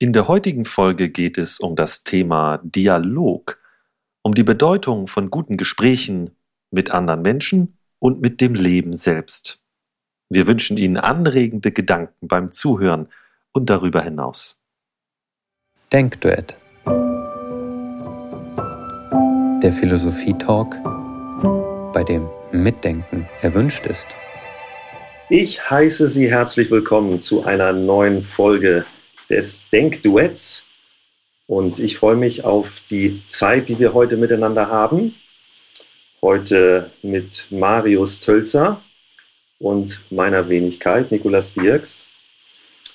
In der heutigen Folge geht es um das Thema Dialog, um die Bedeutung von guten Gesprächen mit anderen Menschen und mit dem Leben selbst. Wir wünschen Ihnen anregende Gedanken beim Zuhören und darüber hinaus. Denkduett. Der Philosophie-Talk, bei dem Mitdenken erwünscht ist. Ich heiße Sie herzlich willkommen zu einer neuen Folge des Denkduetts. Und ich freue mich auf die Zeit, die wir heute miteinander haben. Heute mit Marius Tölzer und meiner Wenigkeit, Nikolas Dirks.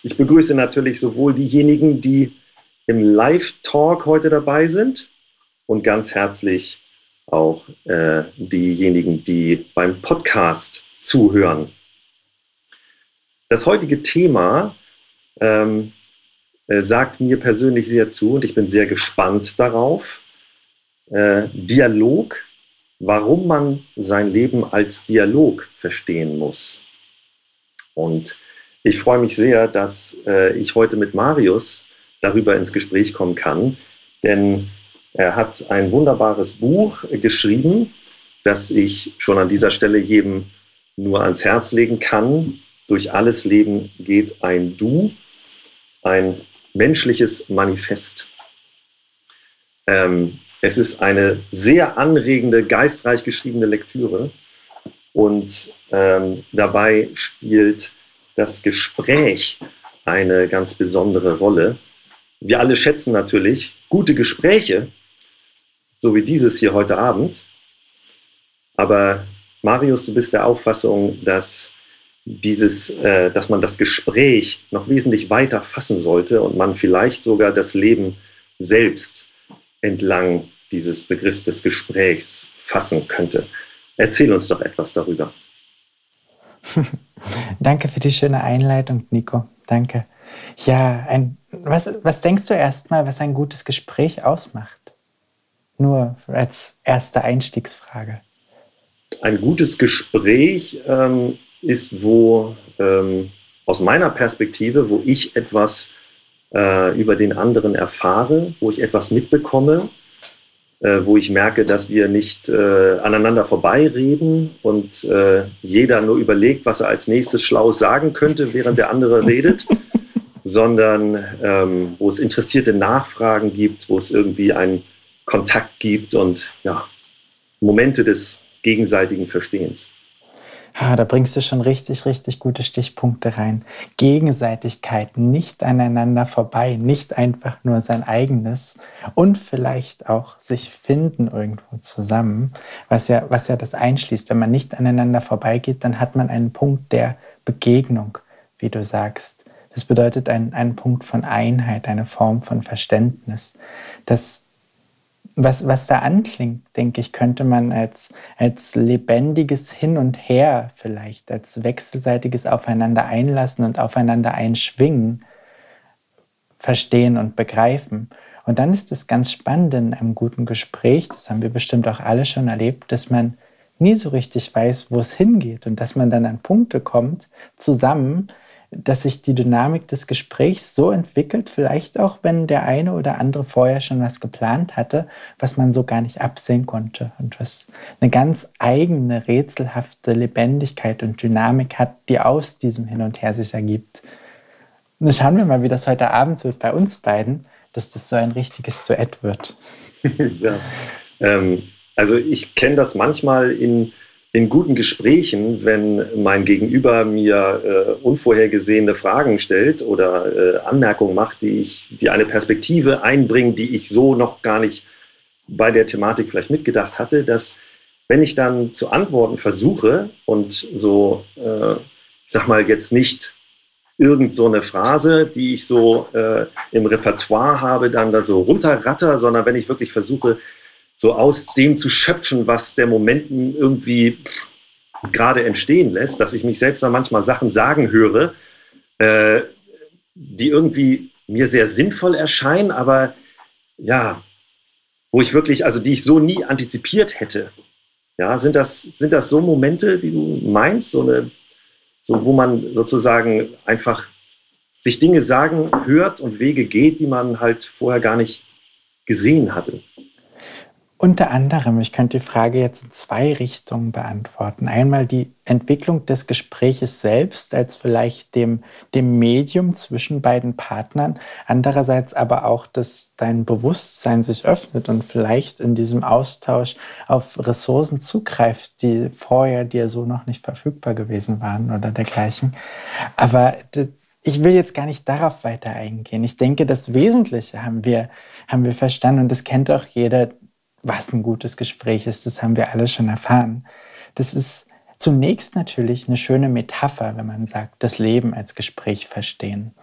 Ich begrüße natürlich sowohl diejenigen, die im Live-Talk heute dabei sind und ganz herzlich auch äh, diejenigen, die beim Podcast zuhören. Das heutige Thema ähm, äh, sagt mir persönlich sehr zu und ich bin sehr gespannt darauf. Äh, Dialog, warum man sein Leben als Dialog verstehen muss. Und ich freue mich sehr, dass äh, ich heute mit Marius darüber ins Gespräch kommen kann, denn er hat ein wunderbares Buch geschrieben, das ich schon an dieser Stelle jedem nur ans Herz legen kann. Durch alles Leben geht ein Du, ein menschliches Manifest. Ähm, es ist eine sehr anregende, geistreich geschriebene Lektüre und ähm, dabei spielt das Gespräch eine ganz besondere Rolle. Wir alle schätzen natürlich gute Gespräche, so wie dieses hier heute Abend. Aber Marius, du bist der Auffassung, dass dieses, äh, dass man das Gespräch noch wesentlich weiter fassen sollte und man vielleicht sogar das Leben selbst entlang dieses Begriffs des Gesprächs fassen könnte. Erzähl uns doch etwas darüber. Danke für die schöne Einleitung, Nico. Danke. Ja, ein, was, was denkst du erstmal, was ein gutes Gespräch ausmacht? Nur als erste Einstiegsfrage. Ein gutes Gespräch ähm, ist, wo ähm, aus meiner Perspektive, wo ich etwas äh, über den anderen erfahre, wo ich etwas mitbekomme, äh, wo ich merke, dass wir nicht äh, aneinander vorbeireden und äh, jeder nur überlegt, was er als nächstes schlau sagen könnte, während der andere redet, sondern ähm, wo es interessierte Nachfragen gibt, wo es irgendwie einen Kontakt gibt und ja, Momente des gegenseitigen Verstehens. Ah, da bringst du schon richtig, richtig gute Stichpunkte rein. Gegenseitigkeit, nicht aneinander vorbei, nicht einfach nur sein eigenes und vielleicht auch sich finden irgendwo zusammen, was ja, was ja das einschließt. Wenn man nicht aneinander vorbeigeht, dann hat man einen Punkt der Begegnung, wie du sagst. Das bedeutet einen, einen Punkt von Einheit, eine Form von Verständnis. Das, was, was da anklingt, denke ich, könnte man als, als lebendiges Hin und Her vielleicht, als wechselseitiges Aufeinander einlassen und aufeinander einschwingen, verstehen und begreifen. Und dann ist es ganz spannend in einem guten Gespräch, das haben wir bestimmt auch alle schon erlebt, dass man nie so richtig weiß, wo es hingeht und dass man dann an Punkte kommt, zusammen, dass sich die Dynamik des Gesprächs so entwickelt, vielleicht auch wenn der eine oder andere vorher schon was geplant hatte, was man so gar nicht absehen konnte und was eine ganz eigene, rätselhafte Lebendigkeit und Dynamik hat, die aus diesem Hin und Her sich ergibt. Und schauen wir mal, wie das heute Abend wird bei uns beiden, dass das so ein richtiges Duett wird. ja. Ähm, also ich kenne das manchmal in in guten Gesprächen, wenn mein Gegenüber mir äh, unvorhergesehene Fragen stellt oder äh, Anmerkungen macht, die ich, die eine Perspektive einbringen, die ich so noch gar nicht bei der Thematik vielleicht mitgedacht hatte, dass wenn ich dann zu antworten versuche und so, äh, ich sag mal jetzt nicht irgend so eine Phrase, die ich so äh, im Repertoire habe, dann da so runterratter, sondern wenn ich wirklich versuche, so aus dem zu schöpfen, was der Moment irgendwie gerade entstehen lässt, dass ich mich selbst dann manchmal Sachen sagen höre, äh, die irgendwie mir sehr sinnvoll erscheinen, aber ja, wo ich wirklich, also die ich so nie antizipiert hätte. Ja, sind das, sind das so Momente, die du meinst, so eine, so, wo man sozusagen einfach sich Dinge sagen hört und Wege geht, die man halt vorher gar nicht gesehen hatte. Unter anderem, ich könnte die Frage jetzt in zwei Richtungen beantworten. Einmal die Entwicklung des Gespräches selbst als vielleicht dem, dem Medium zwischen beiden Partnern. Andererseits aber auch, dass dein Bewusstsein sich öffnet und vielleicht in diesem Austausch auf Ressourcen zugreift, die vorher dir so noch nicht verfügbar gewesen waren oder dergleichen. Aber ich will jetzt gar nicht darauf weiter eingehen. Ich denke, das Wesentliche haben wir, haben wir verstanden und das kennt auch jeder, was ein gutes Gespräch ist, das haben wir alle schon erfahren. Das ist zunächst natürlich eine schöne Metapher, wenn man sagt, das Leben als Gespräch verstehen.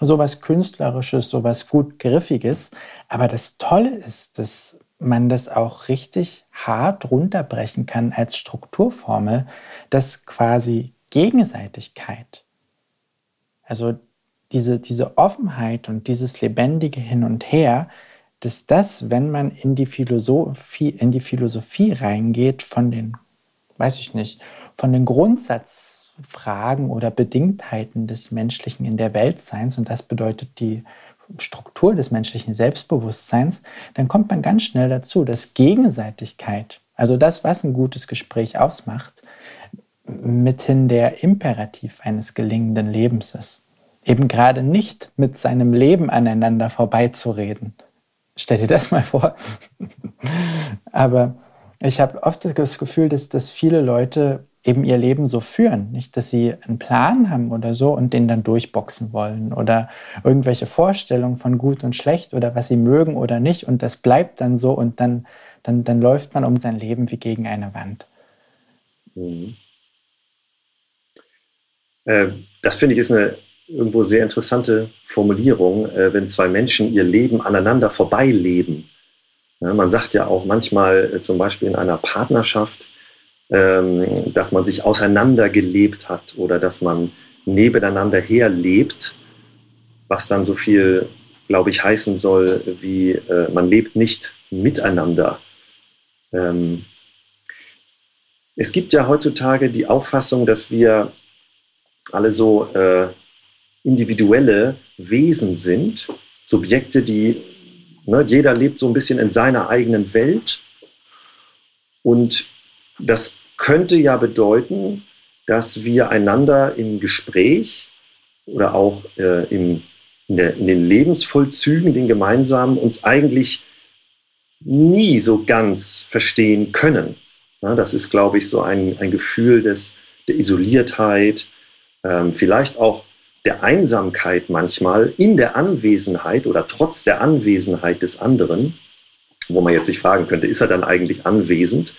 So was Künstlerisches, so was gut Griffiges. Aber das Tolle ist, dass man das auch richtig hart runterbrechen kann als Strukturformel, dass quasi Gegenseitigkeit, also diese, diese Offenheit und dieses lebendige Hin und Her, dass das, wenn man in die Philosophie, in die Philosophie reingeht, von den, weiß ich nicht, von den Grundsatzfragen oder Bedingtheiten des Menschlichen in der Weltseins, und das bedeutet die Struktur des menschlichen Selbstbewusstseins, dann kommt man ganz schnell dazu, dass Gegenseitigkeit, also das, was ein gutes Gespräch ausmacht, mithin der Imperativ eines gelingenden Lebens ist. Eben gerade nicht mit seinem Leben aneinander vorbeizureden, Stell dir das mal vor. Aber ich habe oft das Gefühl, dass, dass viele Leute eben ihr Leben so führen. Nicht, dass sie einen Plan haben oder so und den dann durchboxen wollen oder irgendwelche Vorstellungen von gut und schlecht oder was sie mögen oder nicht und das bleibt dann so und dann, dann, dann läuft man um sein Leben wie gegen eine Wand. Mhm. Äh, das finde ich ist eine irgendwo sehr interessante Formulierung, äh, wenn zwei Menschen ihr Leben aneinander vorbeileben. Ja, man sagt ja auch manchmal, äh, zum Beispiel in einer Partnerschaft, ähm, dass man sich auseinandergelebt hat oder dass man nebeneinander herlebt, was dann so viel, glaube ich, heißen soll, wie äh, man lebt nicht miteinander. Ähm, es gibt ja heutzutage die Auffassung, dass wir alle so äh, individuelle Wesen sind, Subjekte, die, ne, jeder lebt so ein bisschen in seiner eigenen Welt. Und das könnte ja bedeuten, dass wir einander im Gespräch oder auch äh, im, in, der, in den Lebensvollzügen, den gemeinsamen, uns eigentlich nie so ganz verstehen können. Ja, das ist, glaube ich, so ein, ein Gefühl des, der Isoliertheit, ähm, vielleicht auch der Einsamkeit manchmal in der Anwesenheit oder trotz der Anwesenheit des anderen, wo man jetzt sich fragen könnte, ist er dann eigentlich anwesend,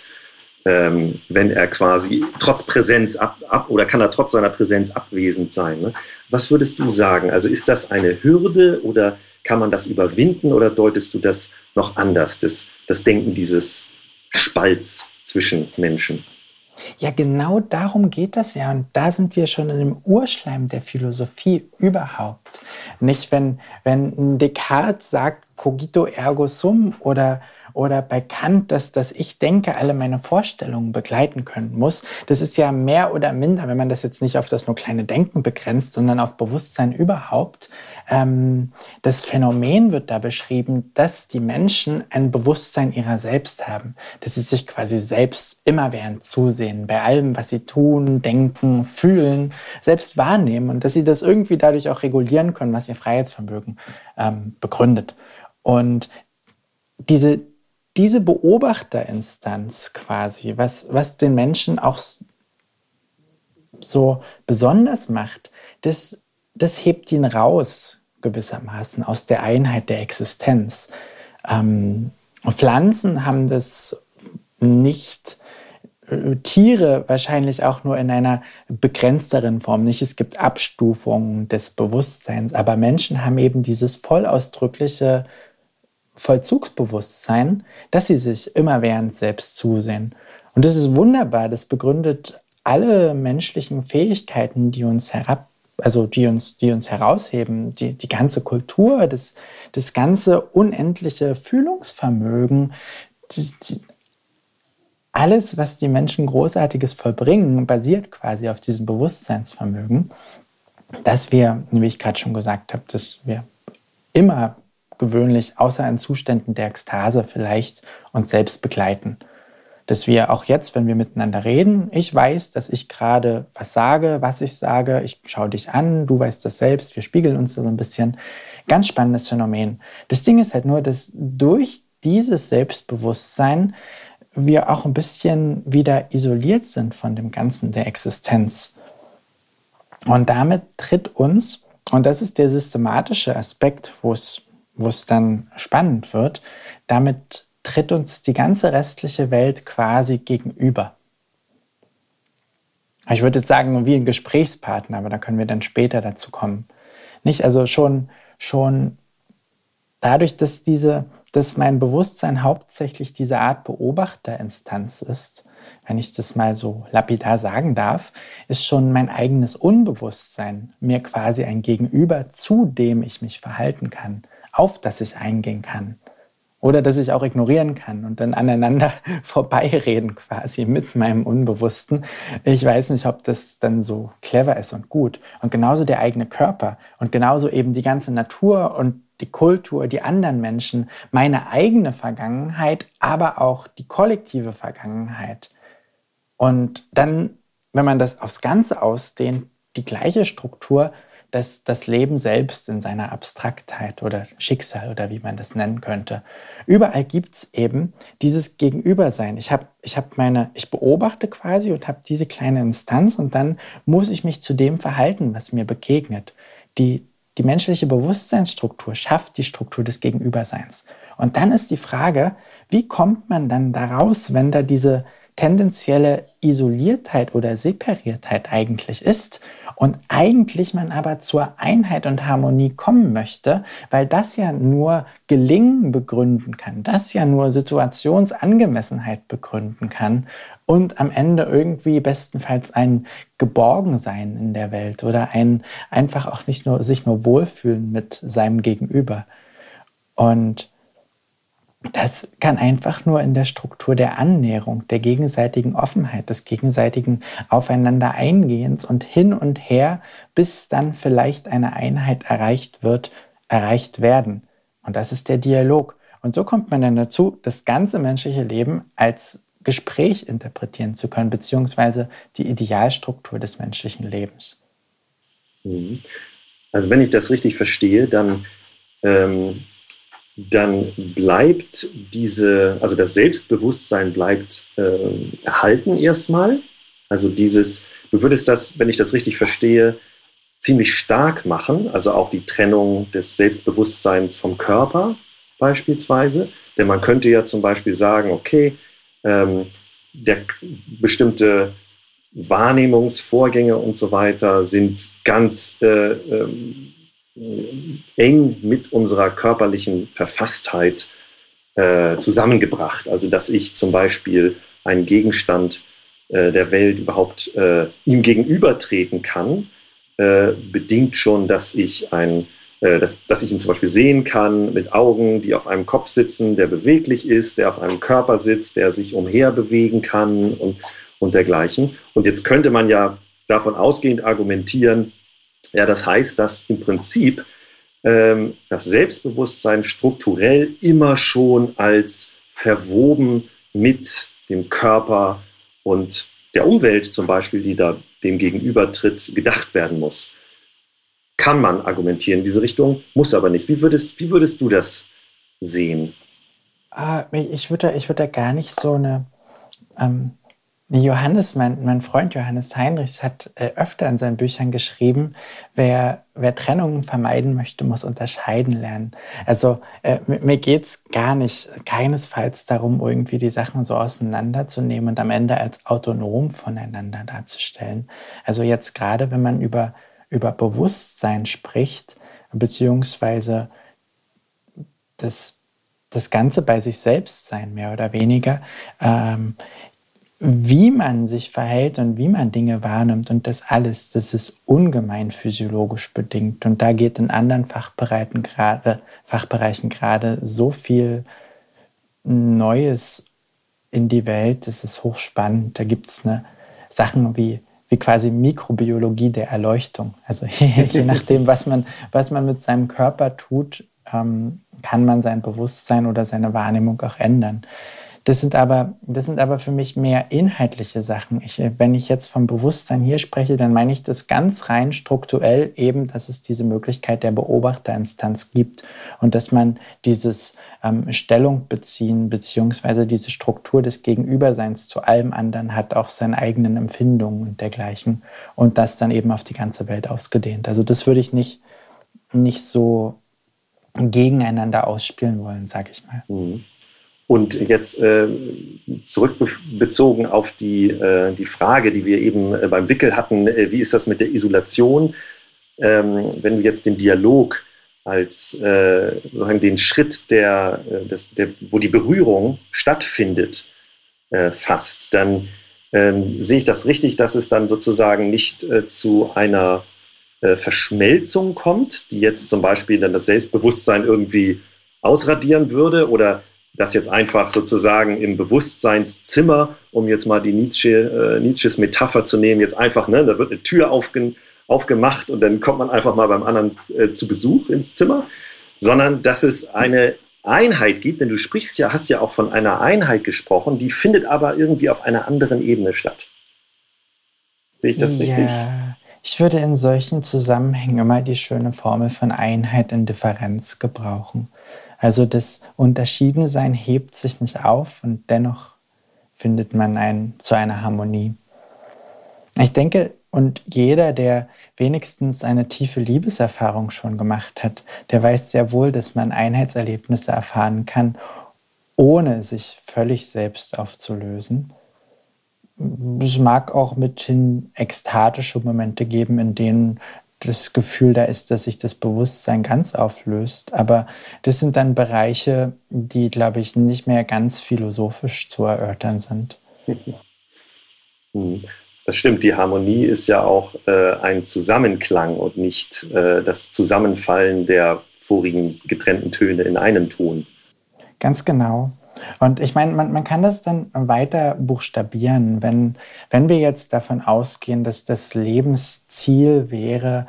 ähm, wenn er quasi trotz Präsenz ab, ab, oder kann er trotz seiner Präsenz abwesend sein? Ne? Was würdest du sagen? Also ist das eine Hürde oder kann man das überwinden oder deutest du das noch anders, das, das Denken dieses Spalts zwischen Menschen? Ja, genau darum geht das ja. Und da sind wir schon in dem Urschleim der Philosophie überhaupt. Nicht, wenn, wenn Descartes sagt, cogito ergo sum oder oder bei Kant, dass das Ich denke alle meine Vorstellungen begleiten können muss. Das ist ja mehr oder minder, wenn man das jetzt nicht auf das nur kleine Denken begrenzt, sondern auf Bewusstsein überhaupt, ähm, das Phänomen wird da beschrieben, dass die Menschen ein Bewusstsein ihrer selbst haben, dass sie sich quasi selbst immerwährend zusehen, bei allem, was sie tun, denken, fühlen, selbst wahrnehmen und dass sie das irgendwie dadurch auch regulieren können, was ihr Freiheitsvermögen ähm, begründet. Und diese, diese Beobachterinstanz quasi, was, was den Menschen auch so besonders macht, das das hebt ihn raus gewissermaßen aus der Einheit der Existenz. Ähm, Pflanzen haben das nicht, äh, Tiere wahrscheinlich auch nur in einer begrenzteren Form. Nicht, es gibt Abstufungen des Bewusstseins, aber Menschen haben eben dieses vollausdrückliche Vollzugsbewusstsein, dass sie sich immerwährend selbst zusehen. Und das ist wunderbar, das begründet alle menschlichen Fähigkeiten, die uns herab also die uns, die uns herausheben, die, die ganze Kultur, das, das ganze unendliche Fühlungsvermögen, die, die, alles, was die Menschen Großartiges vollbringen, basiert quasi auf diesem Bewusstseinsvermögen. dass wir, wie ich gerade schon gesagt habe, dass wir immer gewöhnlich, außer in Zuständen der Ekstase, vielleicht uns selbst begleiten. Dass wir auch jetzt, wenn wir miteinander reden, ich weiß, dass ich gerade was sage, was ich sage, ich schaue dich an, du weißt das selbst, wir spiegeln uns da so ein bisschen. Ganz spannendes Phänomen. Das Ding ist halt nur, dass durch dieses Selbstbewusstsein wir auch ein bisschen wieder isoliert sind von dem Ganzen der Existenz. Und damit tritt uns, und das ist der systematische Aspekt, wo es, wo es dann spannend wird, damit tritt uns die ganze restliche Welt quasi gegenüber. Ich würde jetzt sagen, wie ein Gesprächspartner, aber da können wir dann später dazu kommen. Nicht? Also schon, schon dadurch, dass diese, dass mein Bewusstsein hauptsächlich diese Art Beobachterinstanz ist, wenn ich das mal so lapidar sagen darf, ist schon mein eigenes Unbewusstsein mir quasi ein Gegenüber, zu dem ich mich verhalten kann, auf das ich eingehen kann. Oder dass ich auch ignorieren kann und dann aneinander vorbeireden quasi mit meinem Unbewussten. Ich weiß nicht, ob das dann so clever ist und gut. Und genauso der eigene Körper und genauso eben die ganze Natur und die Kultur, die anderen Menschen, meine eigene Vergangenheit, aber auch die kollektive Vergangenheit. Und dann, wenn man das aufs Ganze ausdehnt, die gleiche Struktur, das, das Leben selbst in seiner Abstraktheit oder Schicksal oder wie man das nennen könnte. Überall gibt es eben dieses Gegenübersein. Ich, hab, ich, hab meine, ich beobachte quasi und habe diese kleine Instanz und dann muss ich mich zu dem verhalten, was mir begegnet. Die, die menschliche Bewusstseinsstruktur schafft die Struktur des Gegenüberseins. Und dann ist die Frage, wie kommt man dann daraus, wenn da diese tendenzielle Isoliertheit oder Separiertheit eigentlich ist und eigentlich man aber zur Einheit und Harmonie kommen möchte, weil das ja nur Gelingen begründen kann, das ja nur Situationsangemessenheit begründen kann und am Ende irgendwie bestenfalls ein Geborgensein in der Welt oder ein einfach auch nicht nur sich nur wohlfühlen mit seinem Gegenüber. Und das kann einfach nur in der Struktur der Annäherung, der gegenseitigen Offenheit, des gegenseitigen Aufeinander eingehens und hin und her, bis dann vielleicht eine Einheit erreicht wird, erreicht werden. Und das ist der Dialog. Und so kommt man dann dazu, das ganze menschliche Leben als Gespräch interpretieren zu können, beziehungsweise die Idealstruktur des menschlichen Lebens. Mhm. Also wenn ich das richtig verstehe, dann ähm dann bleibt diese, also das Selbstbewusstsein bleibt äh, erhalten erstmal. Also dieses, du würdest das, wenn ich das richtig verstehe, ziemlich stark machen, also auch die Trennung des Selbstbewusstseins vom Körper beispielsweise. Denn man könnte ja zum Beispiel sagen, okay, ähm, der bestimmte Wahrnehmungsvorgänge und so weiter sind ganz äh, ähm, eng mit unserer körperlichen Verfasstheit äh, zusammengebracht. Also dass ich zum Beispiel einen Gegenstand äh, der Welt überhaupt äh, ihm gegenübertreten kann, äh, bedingt schon, dass ich ein äh, dass, dass ich ihn zum Beispiel sehen kann mit Augen, die auf einem Kopf sitzen, der beweglich ist, der auf einem Körper sitzt, der sich umher bewegen kann und, und dergleichen. Und jetzt könnte man ja davon ausgehend argumentieren, ja, das heißt, dass im Prinzip ähm, das Selbstbewusstsein strukturell immer schon als verwoben mit dem Körper und der Umwelt zum Beispiel, die da dem gegenübertritt, gedacht werden muss. Kann man argumentieren in diese Richtung, muss aber nicht. Wie würdest, wie würdest du das sehen? Ah, ich würde, ich würde da gar nicht so eine ähm, Johannes, mein, mein Freund Johannes Heinrichs hat äh, öfter in seinen Büchern geschrieben, wer, wer Trennungen vermeiden möchte, muss unterscheiden lernen. Also äh, mir geht's gar nicht, keinesfalls darum, irgendwie die Sachen so auseinanderzunehmen und am Ende als autonom voneinander darzustellen. Also jetzt gerade, wenn man über, über Bewusstsein spricht, beziehungsweise das, das Ganze bei sich selbst sein, mehr oder weniger, ähm, wie man sich verhält und wie man Dinge wahrnimmt und das alles, das ist ungemein physiologisch bedingt. Und da geht in anderen Fachbereichen gerade, Fachbereichen gerade so viel Neues in die Welt, das ist hochspannend. Da gibt es ne, Sachen wie, wie quasi Mikrobiologie der Erleuchtung. Also je nachdem, was man, was man mit seinem Körper tut, ähm, kann man sein Bewusstsein oder seine Wahrnehmung auch ändern. Das sind aber, das sind aber für mich mehr inhaltliche Sachen. Ich, wenn ich jetzt vom Bewusstsein hier spreche, dann meine ich das ganz rein strukturell eben, dass es diese Möglichkeit der Beobachterinstanz gibt und dass man dieses ähm, Stellung beziehen beziehungsweise diese Struktur des Gegenüberseins zu allem anderen hat, auch seine eigenen Empfindungen und dergleichen und das dann eben auf die ganze Welt ausgedehnt. Also das würde ich nicht, nicht so gegeneinander ausspielen wollen, sage ich mal. Mhm. Und jetzt äh, zurückbezogen auf die, äh, die Frage, die wir eben äh, beim Wickel hatten, äh, wie ist das mit der Isolation? Ähm, wenn du jetzt den Dialog als äh, den Schritt, der, äh, des, der, wo die Berührung stattfindet, fasst, dann ähm, sehe ich das richtig, dass es dann sozusagen nicht zu einer Verschmelzung kommt, die jetzt zum Beispiel dann das Selbstbewusstsein irgendwie ausradieren würde oder das jetzt einfach sozusagen im Bewusstseinszimmer, um jetzt mal die Nietzsche, äh, Nietzsches Metapher zu nehmen, jetzt einfach, ne, da wird eine Tür aufge, aufgemacht und dann kommt man einfach mal beim anderen äh, zu Besuch ins Zimmer, sondern dass es eine Einheit gibt, denn du sprichst ja, hast ja auch von einer Einheit gesprochen, die findet aber irgendwie auf einer anderen Ebene statt. Sehe ich das ja, richtig? Ich würde in solchen Zusammenhängen immer die schöne Formel von Einheit in Differenz gebrauchen. Also das Unterschiedensein hebt sich nicht auf und dennoch findet man ein, zu einer Harmonie. Ich denke, und jeder, der wenigstens eine tiefe Liebeserfahrung schon gemacht hat, der weiß sehr wohl, dass man Einheitserlebnisse erfahren kann, ohne sich völlig selbst aufzulösen. Es mag auch mithin ekstatische Momente geben, in denen das Gefühl da ist, dass sich das Bewusstsein ganz auflöst. Aber das sind dann Bereiche, die, glaube ich, nicht mehr ganz philosophisch zu erörtern sind. Hm. Das stimmt, die Harmonie ist ja auch äh, ein Zusammenklang und nicht äh, das Zusammenfallen der vorigen getrennten Töne in einem Ton. Ganz genau. Und ich meine, man, man kann das dann weiter buchstabieren, wenn, wenn wir jetzt davon ausgehen, dass das Lebensziel wäre,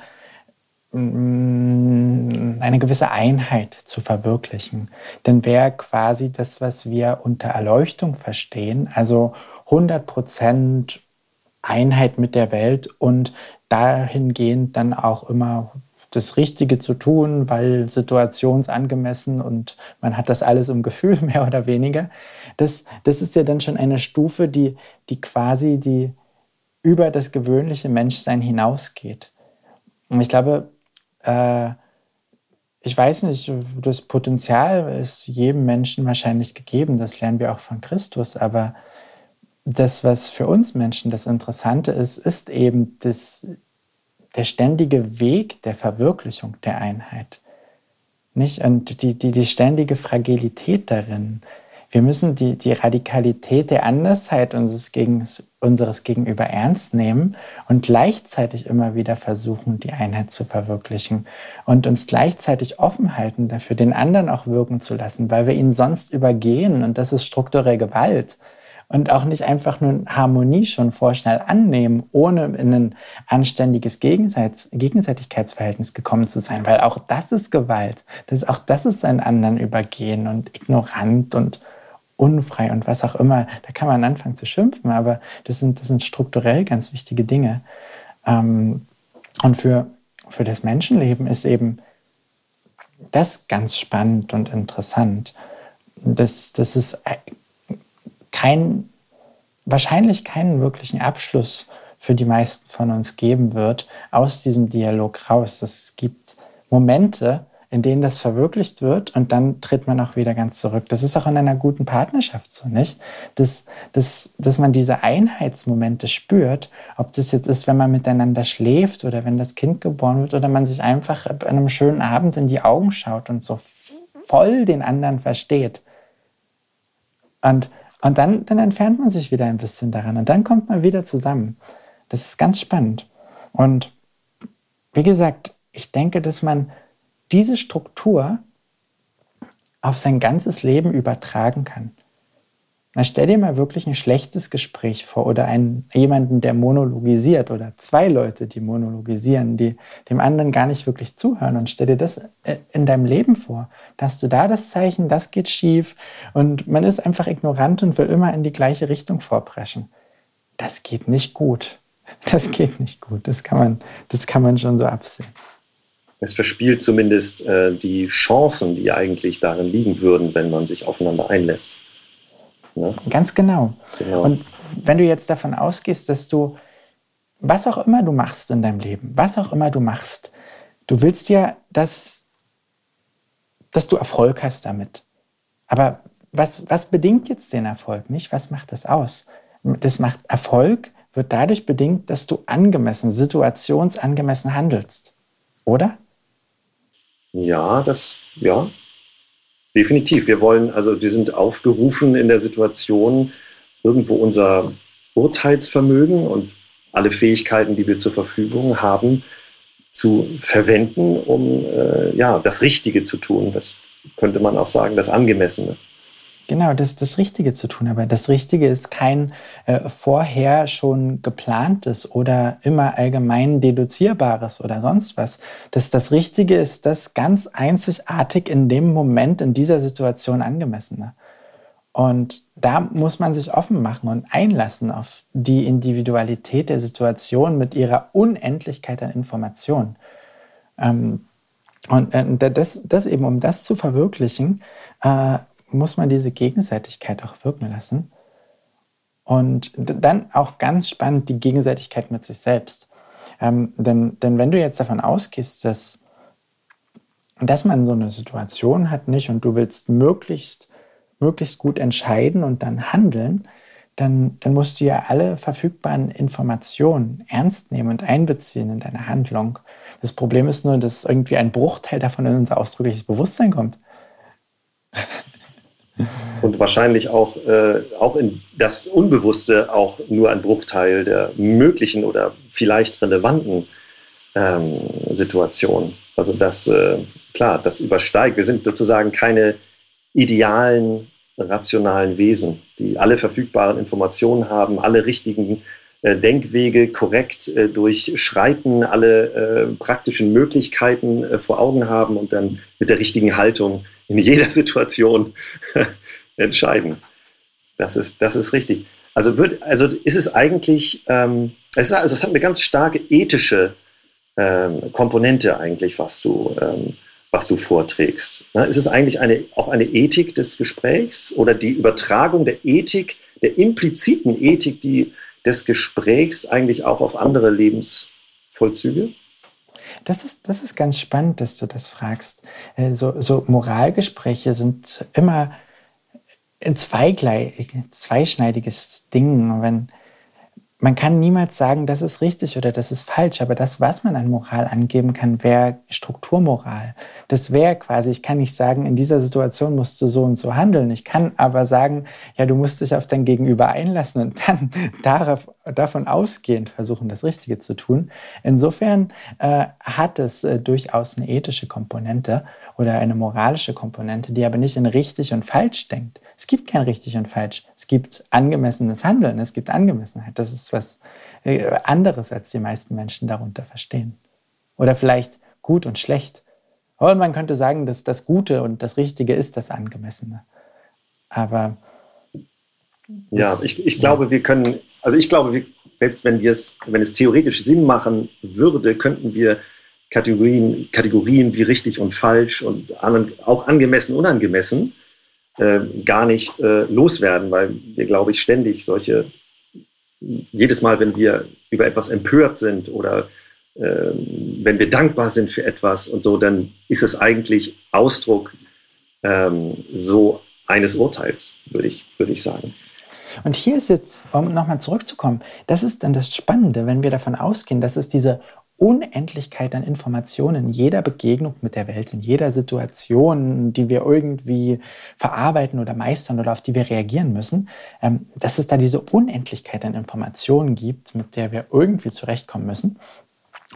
mm, eine gewisse Einheit zu verwirklichen. Dann wäre quasi das, was wir unter Erleuchtung verstehen, also 100 Prozent Einheit mit der Welt und dahingehend dann auch immer das Richtige zu tun, weil situationsangemessen und man hat das alles im Gefühl, mehr oder weniger. Das, das ist ja dann schon eine Stufe, die, die quasi die über das gewöhnliche Menschsein hinausgeht. Und ich glaube, äh, ich weiß nicht, das Potenzial ist jedem Menschen wahrscheinlich gegeben, das lernen wir auch von Christus, aber das, was für uns Menschen das Interessante ist, ist eben das, der ständige Weg der Verwirklichung der Einheit. Nicht? Und die, die, die ständige Fragilität darin. Wir müssen die, die Radikalität der Andersheit unseres, gegen, unseres Gegenüber ernst nehmen und gleichzeitig immer wieder versuchen, die Einheit zu verwirklichen und uns gleichzeitig offen halten, dafür den anderen auch wirken zu lassen, weil wir ihn sonst übergehen und das ist strukturelle Gewalt und auch nicht einfach nur Harmonie schon vorschnell annehmen, ohne in ein anständiges Gegenseits Gegenseitigkeitsverhältnis gekommen zu sein, weil auch das ist Gewalt. Das, auch das ist einen anderen übergehen und ignorant und unfrei und was auch immer. Da kann man anfangen zu schimpfen, aber das sind, das sind strukturell ganz wichtige Dinge. Ähm, und für, für das Menschenleben ist eben das ganz spannend und interessant. Das, das ist kein, wahrscheinlich keinen wirklichen Abschluss für die meisten von uns geben wird aus diesem Dialog raus. Es gibt Momente, in denen das verwirklicht wird und dann tritt man auch wieder ganz zurück. Das ist auch in einer guten Partnerschaft so, nicht? Dass, dass, dass man diese Einheitsmomente spürt, ob das jetzt ist, wenn man miteinander schläft oder wenn das Kind geboren wird oder man sich einfach an einem schönen Abend in die Augen schaut und so voll den anderen versteht. Und und dann, dann entfernt man sich wieder ein bisschen daran und dann kommt man wieder zusammen. Das ist ganz spannend. Und wie gesagt, ich denke, dass man diese Struktur auf sein ganzes Leben übertragen kann. Na, stell dir mal wirklich ein schlechtes Gespräch vor oder einen, jemanden, der monologisiert oder zwei Leute, die monologisieren, die dem anderen gar nicht wirklich zuhören. Und stell dir das äh, in deinem Leben vor. Da hast du da das Zeichen, das geht schief und man ist einfach ignorant und will immer in die gleiche Richtung vorpreschen. Das geht nicht gut. Das geht nicht gut. Das kann man, das kann man schon so absehen. Es verspielt zumindest äh, die Chancen, die eigentlich darin liegen würden, wenn man sich aufeinander einlässt. Ne? Ganz genau. genau. Und wenn du jetzt davon ausgehst, dass du, was auch immer du machst in deinem Leben, was auch immer du machst, du willst ja, dass, dass du Erfolg hast damit. Aber was, was bedingt jetzt den Erfolg nicht? Was macht das aus? Das macht Erfolg, wird dadurch bedingt, dass du angemessen, situationsangemessen handelst. Oder? Ja, das, ja, Definitiv. Wir wollen, also wir sind aufgerufen in der Situation, irgendwo unser Urteilsvermögen und alle Fähigkeiten, die wir zur Verfügung haben, zu verwenden, um äh, ja, das Richtige zu tun. Das könnte man auch sagen, das Angemessene. Genau, das das Richtige zu tun. Aber das Richtige ist kein äh, vorher schon geplantes oder immer allgemein deduzierbares oder sonst was. Das, das Richtige ist das ganz einzigartig in dem Moment, in dieser Situation angemessene. Und da muss man sich offen machen und einlassen auf die Individualität der Situation mit ihrer Unendlichkeit an Informationen. Ähm, und äh, das, das eben, um das zu verwirklichen, äh, muss man diese Gegenseitigkeit auch wirken lassen. Und dann auch ganz spannend die Gegenseitigkeit mit sich selbst. Ähm, denn, denn wenn du jetzt davon ausgehst, dass, dass man so eine Situation hat nicht und du willst möglichst, möglichst gut entscheiden und dann handeln, dann, dann musst du ja alle verfügbaren Informationen ernst nehmen und einbeziehen in deine Handlung. Das Problem ist nur, dass irgendwie ein Bruchteil davon in unser ausdrückliches Bewusstsein kommt und wahrscheinlich auch, äh, auch in das Unbewusste auch nur ein Bruchteil der möglichen oder vielleicht relevanten ähm, Situationen. Also das, äh, klar, das übersteigt. Wir sind sozusagen keine idealen, rationalen Wesen, die alle verfügbaren Informationen haben, alle richtigen Denkwege korrekt äh, durchschreiten, alle äh, praktischen Möglichkeiten äh, vor Augen haben und dann mit der richtigen Haltung in jeder Situation entscheiden. Das ist, das ist richtig. Also, wird, also ist es eigentlich, ähm, es, ist, also es hat eine ganz starke ethische ähm, Komponente eigentlich, was du, ähm, was du vorträgst. Ne? Ist es eigentlich eine, auch eine Ethik des Gesprächs oder die Übertragung der Ethik, der impliziten Ethik die, des Gesprächs eigentlich auch auf andere Lebensvollzüge? Das ist, das ist ganz spannend, dass du das fragst. Äh, so, so Moralgespräche sind immer ein zweischneidiges Ding. Wenn, man kann niemals sagen, das ist richtig oder das ist falsch, aber das, was man an Moral angeben kann, wäre Strukturmoral. Das wäre quasi, ich kann nicht sagen, in dieser Situation musst du so und so handeln. Ich kann aber sagen, ja, du musst dich auf dein Gegenüber einlassen und dann darauf, davon ausgehend versuchen, das Richtige zu tun. Insofern äh, hat es äh, durchaus eine ethische Komponente oder eine moralische Komponente, die aber nicht in richtig und falsch denkt. Es gibt kein richtig und falsch. Es gibt angemessenes Handeln, es gibt Angemessenheit. Das ist was äh, anderes, als die meisten Menschen darunter verstehen. Oder vielleicht gut und schlecht. Und man könnte sagen, dass das Gute und das Richtige ist das Angemessene. Aber. Ja, ich, ich glaube, wir können, also ich glaube, wir, selbst wenn wir es, wenn es theoretisch Sinn machen würde, könnten wir Kategorien, Kategorien wie richtig und falsch und an, auch angemessen, unangemessen äh, gar nicht äh, loswerden, weil wir, glaube ich, ständig solche, jedes Mal, wenn wir über etwas empört sind oder äh, wenn wir dankbar sind für etwas und so, dann ist es eigentlich Ausdruck ähm, so eines Urteils, würde ich, würde ich sagen. Und hier ist jetzt, um nochmal zurückzukommen, das ist dann das Spannende, wenn wir davon ausgehen, dass es diese Unendlichkeit an Informationen in jeder Begegnung mit der Welt, in jeder Situation, die wir irgendwie verarbeiten oder meistern oder auf die wir reagieren müssen, ähm, dass es da diese Unendlichkeit an Informationen gibt, mit der wir irgendwie zurechtkommen müssen.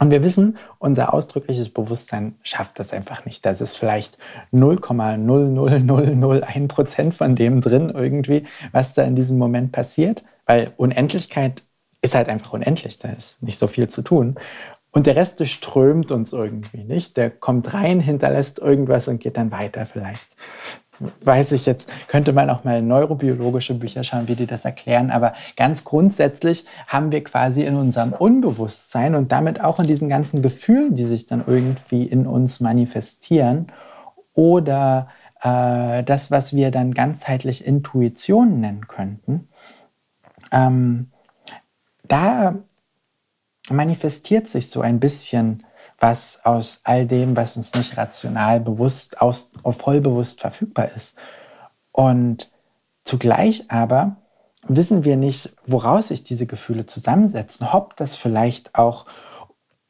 Und wir wissen, unser ausdrückliches Bewusstsein schafft das einfach nicht. Das ist vielleicht 0,00001 Prozent von dem drin irgendwie, was da in diesem Moment passiert, weil Unendlichkeit ist halt einfach unendlich. Da ist nicht so viel zu tun. Und der Rest durchströmt uns irgendwie nicht. Der kommt rein, hinterlässt irgendwas und geht dann weiter vielleicht weiß ich jetzt, könnte man auch mal neurobiologische Bücher schauen, wie die das erklären. Aber ganz grundsätzlich haben wir quasi in unserem Unbewusstsein und damit auch in diesen ganzen Gefühlen, die sich dann irgendwie in uns manifestieren oder äh, das, was wir dann ganzheitlich Intuition nennen könnten, ähm, da manifestiert sich so ein bisschen was aus all dem, was uns nicht rational bewusst, aus, vollbewusst verfügbar ist. Und zugleich aber wissen wir nicht, woraus sich diese Gefühle zusammensetzen, ob das vielleicht auch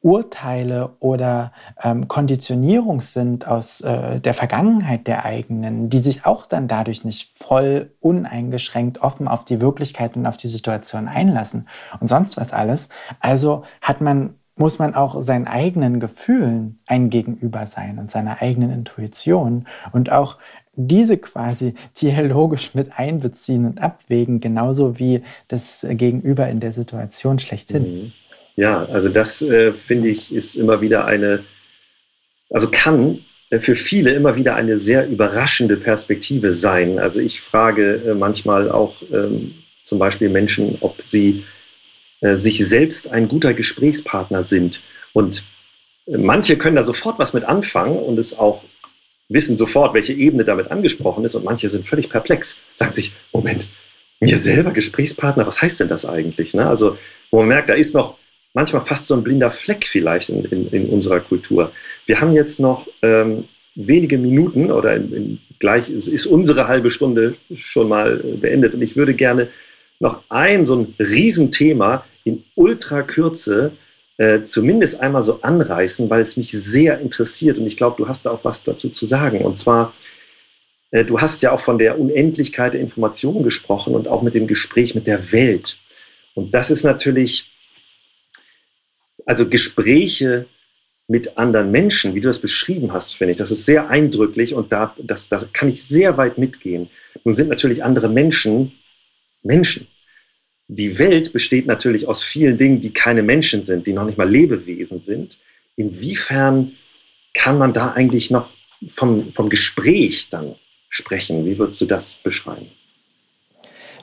Urteile oder ähm, Konditionierung sind aus äh, der Vergangenheit der eigenen, die sich auch dann dadurch nicht voll uneingeschränkt offen auf die Wirklichkeit und auf die Situation einlassen und sonst was alles. Also hat man muss man auch seinen eigenen Gefühlen ein Gegenüber sein und seiner eigenen Intuition und auch diese quasi dialogisch mit einbeziehen und abwägen, genauso wie das Gegenüber in der Situation schlechthin. Mhm. Ja, also das äh, finde ich ist immer wieder eine, also kann äh, für viele immer wieder eine sehr überraschende Perspektive sein. Also ich frage äh, manchmal auch ähm, zum Beispiel Menschen, ob sie äh, sich selbst ein guter Gesprächspartner sind. Und äh, manche können da sofort was mit anfangen und es auch wissen sofort, welche Ebene damit angesprochen ist. Und manche sind völlig perplex, sagen sich, Moment, mir selber Gesprächspartner, was heißt denn das eigentlich? Ne? Also, wo man merkt, da ist noch manchmal fast so ein blinder Fleck vielleicht in, in, in unserer Kultur. Wir haben jetzt noch ähm, wenige Minuten oder in, in gleich ist unsere halbe Stunde schon mal beendet. Und ich würde gerne noch ein so ein Riesenthema in Ultrakürze äh, zumindest einmal so anreißen, weil es mich sehr interessiert und ich glaube, du hast da auch was dazu zu sagen. Und zwar, äh, du hast ja auch von der Unendlichkeit der Informationen gesprochen und auch mit dem Gespräch mit der Welt. Und das ist natürlich, also Gespräche mit anderen Menschen, wie du das beschrieben hast, finde ich, das ist sehr eindrücklich und da, das, da kann ich sehr weit mitgehen. Nun sind natürlich andere Menschen Menschen. Die Welt besteht natürlich aus vielen Dingen, die keine Menschen sind, die noch nicht mal Lebewesen sind. Inwiefern kann man da eigentlich noch vom, vom Gespräch dann sprechen? Wie würdest du das beschreiben?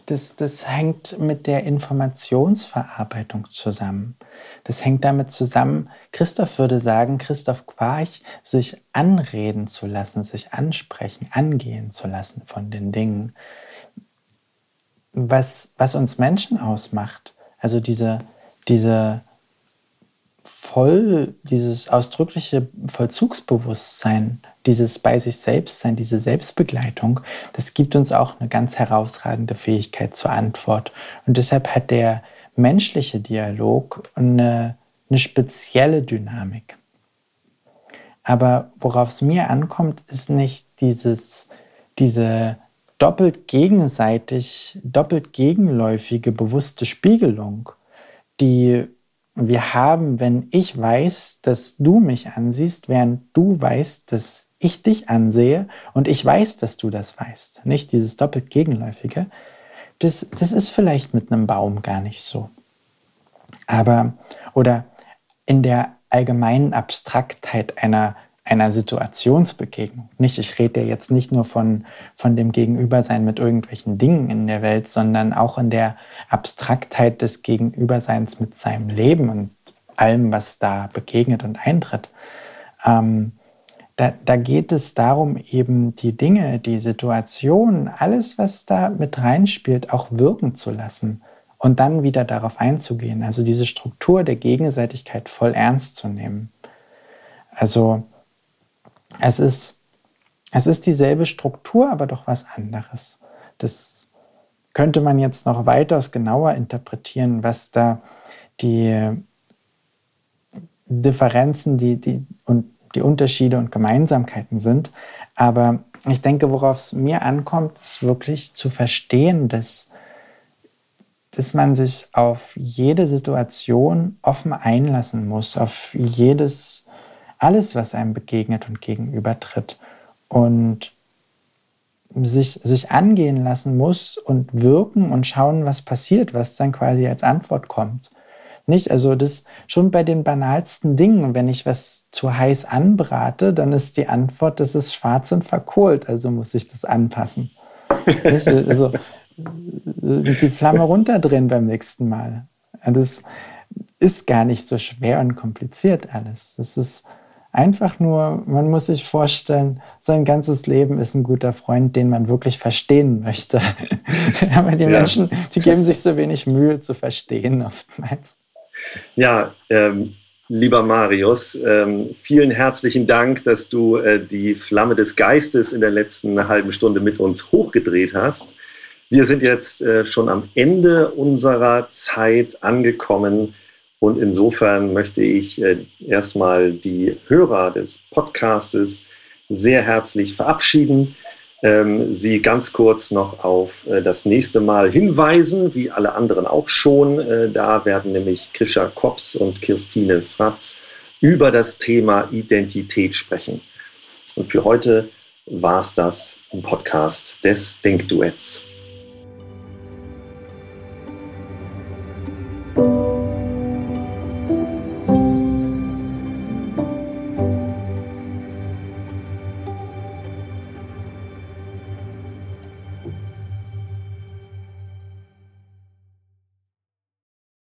Das, das hängt mit der Informationsverarbeitung zusammen. Das hängt damit zusammen, Christoph würde sagen, Christoph Quarch, sich anreden zu lassen, sich ansprechen, angehen zu lassen von den Dingen was, was uns Menschen ausmacht. Also diese, diese voll, dieses ausdrückliche Vollzugsbewusstsein, dieses bei sich selbst sein, diese Selbstbegleitung, das gibt uns auch eine ganz herausragende Fähigkeit zur Antwort. Und deshalb hat der menschliche Dialog eine, eine spezielle Dynamik. Aber worauf es mir ankommt, ist nicht dieses, diese doppelt gegenseitig, doppelt gegenläufige bewusste Spiegelung, die wir haben, wenn ich weiß, dass du mich ansiehst, während du weißt, dass ich dich ansehe und ich weiß, dass du das weißt. Nicht dieses doppelt gegenläufige. Das, das ist vielleicht mit einem Baum gar nicht so. Aber, oder in der allgemeinen Abstraktheit einer einer Situationsbegegnung. Nicht, ich rede jetzt nicht nur von, von dem Gegenübersein mit irgendwelchen Dingen in der Welt, sondern auch in der Abstraktheit des Gegenüberseins mit seinem Leben und allem, was da begegnet und eintritt. Ähm, da, da geht es darum, eben die Dinge, die Situation, alles, was da mit reinspielt, auch wirken zu lassen und dann wieder darauf einzugehen. Also diese Struktur der Gegenseitigkeit voll ernst zu nehmen. Also es ist, es ist dieselbe Struktur, aber doch was anderes. Das könnte man jetzt noch weitaus genauer interpretieren, was da die Differenzen die, die, und die Unterschiede und Gemeinsamkeiten sind. Aber ich denke, worauf es mir ankommt, ist wirklich zu verstehen, dass dass man sich auf jede Situation offen einlassen muss, auf jedes, alles, was einem begegnet und gegenübertritt. Und sich, sich angehen lassen muss und wirken und schauen, was passiert, was dann quasi als Antwort kommt. Nicht? Also das schon bei den banalsten Dingen, wenn ich was zu heiß anbrate, dann ist die Antwort, das ist schwarz und verkohlt, also muss ich das anpassen. Nicht? Also die Flamme runterdrehen beim nächsten Mal. Das ist gar nicht so schwer und kompliziert alles. Das ist einfach nur, man muss sich vorstellen, sein ganzes Leben ist ein guter Freund, den man wirklich verstehen möchte. Aber die ja. Menschen, die geben sich so wenig Mühe zu verstehen oftmals. Ja, ähm, lieber Marius, ähm, vielen herzlichen Dank, dass du äh, die Flamme des Geistes in der letzten halben Stunde mit uns hochgedreht hast. Wir sind jetzt äh, schon am Ende unserer Zeit angekommen und insofern möchte ich äh, erstmal die Hörer des Podcastes sehr herzlich verabschieden. Ähm, Sie ganz kurz noch auf äh, das nächste Mal hinweisen, wie alle anderen auch schon. Äh, da werden nämlich Krisha Kops und Christine Fratz über das Thema Identität sprechen. Und für heute war es das im Podcast des Denkduets.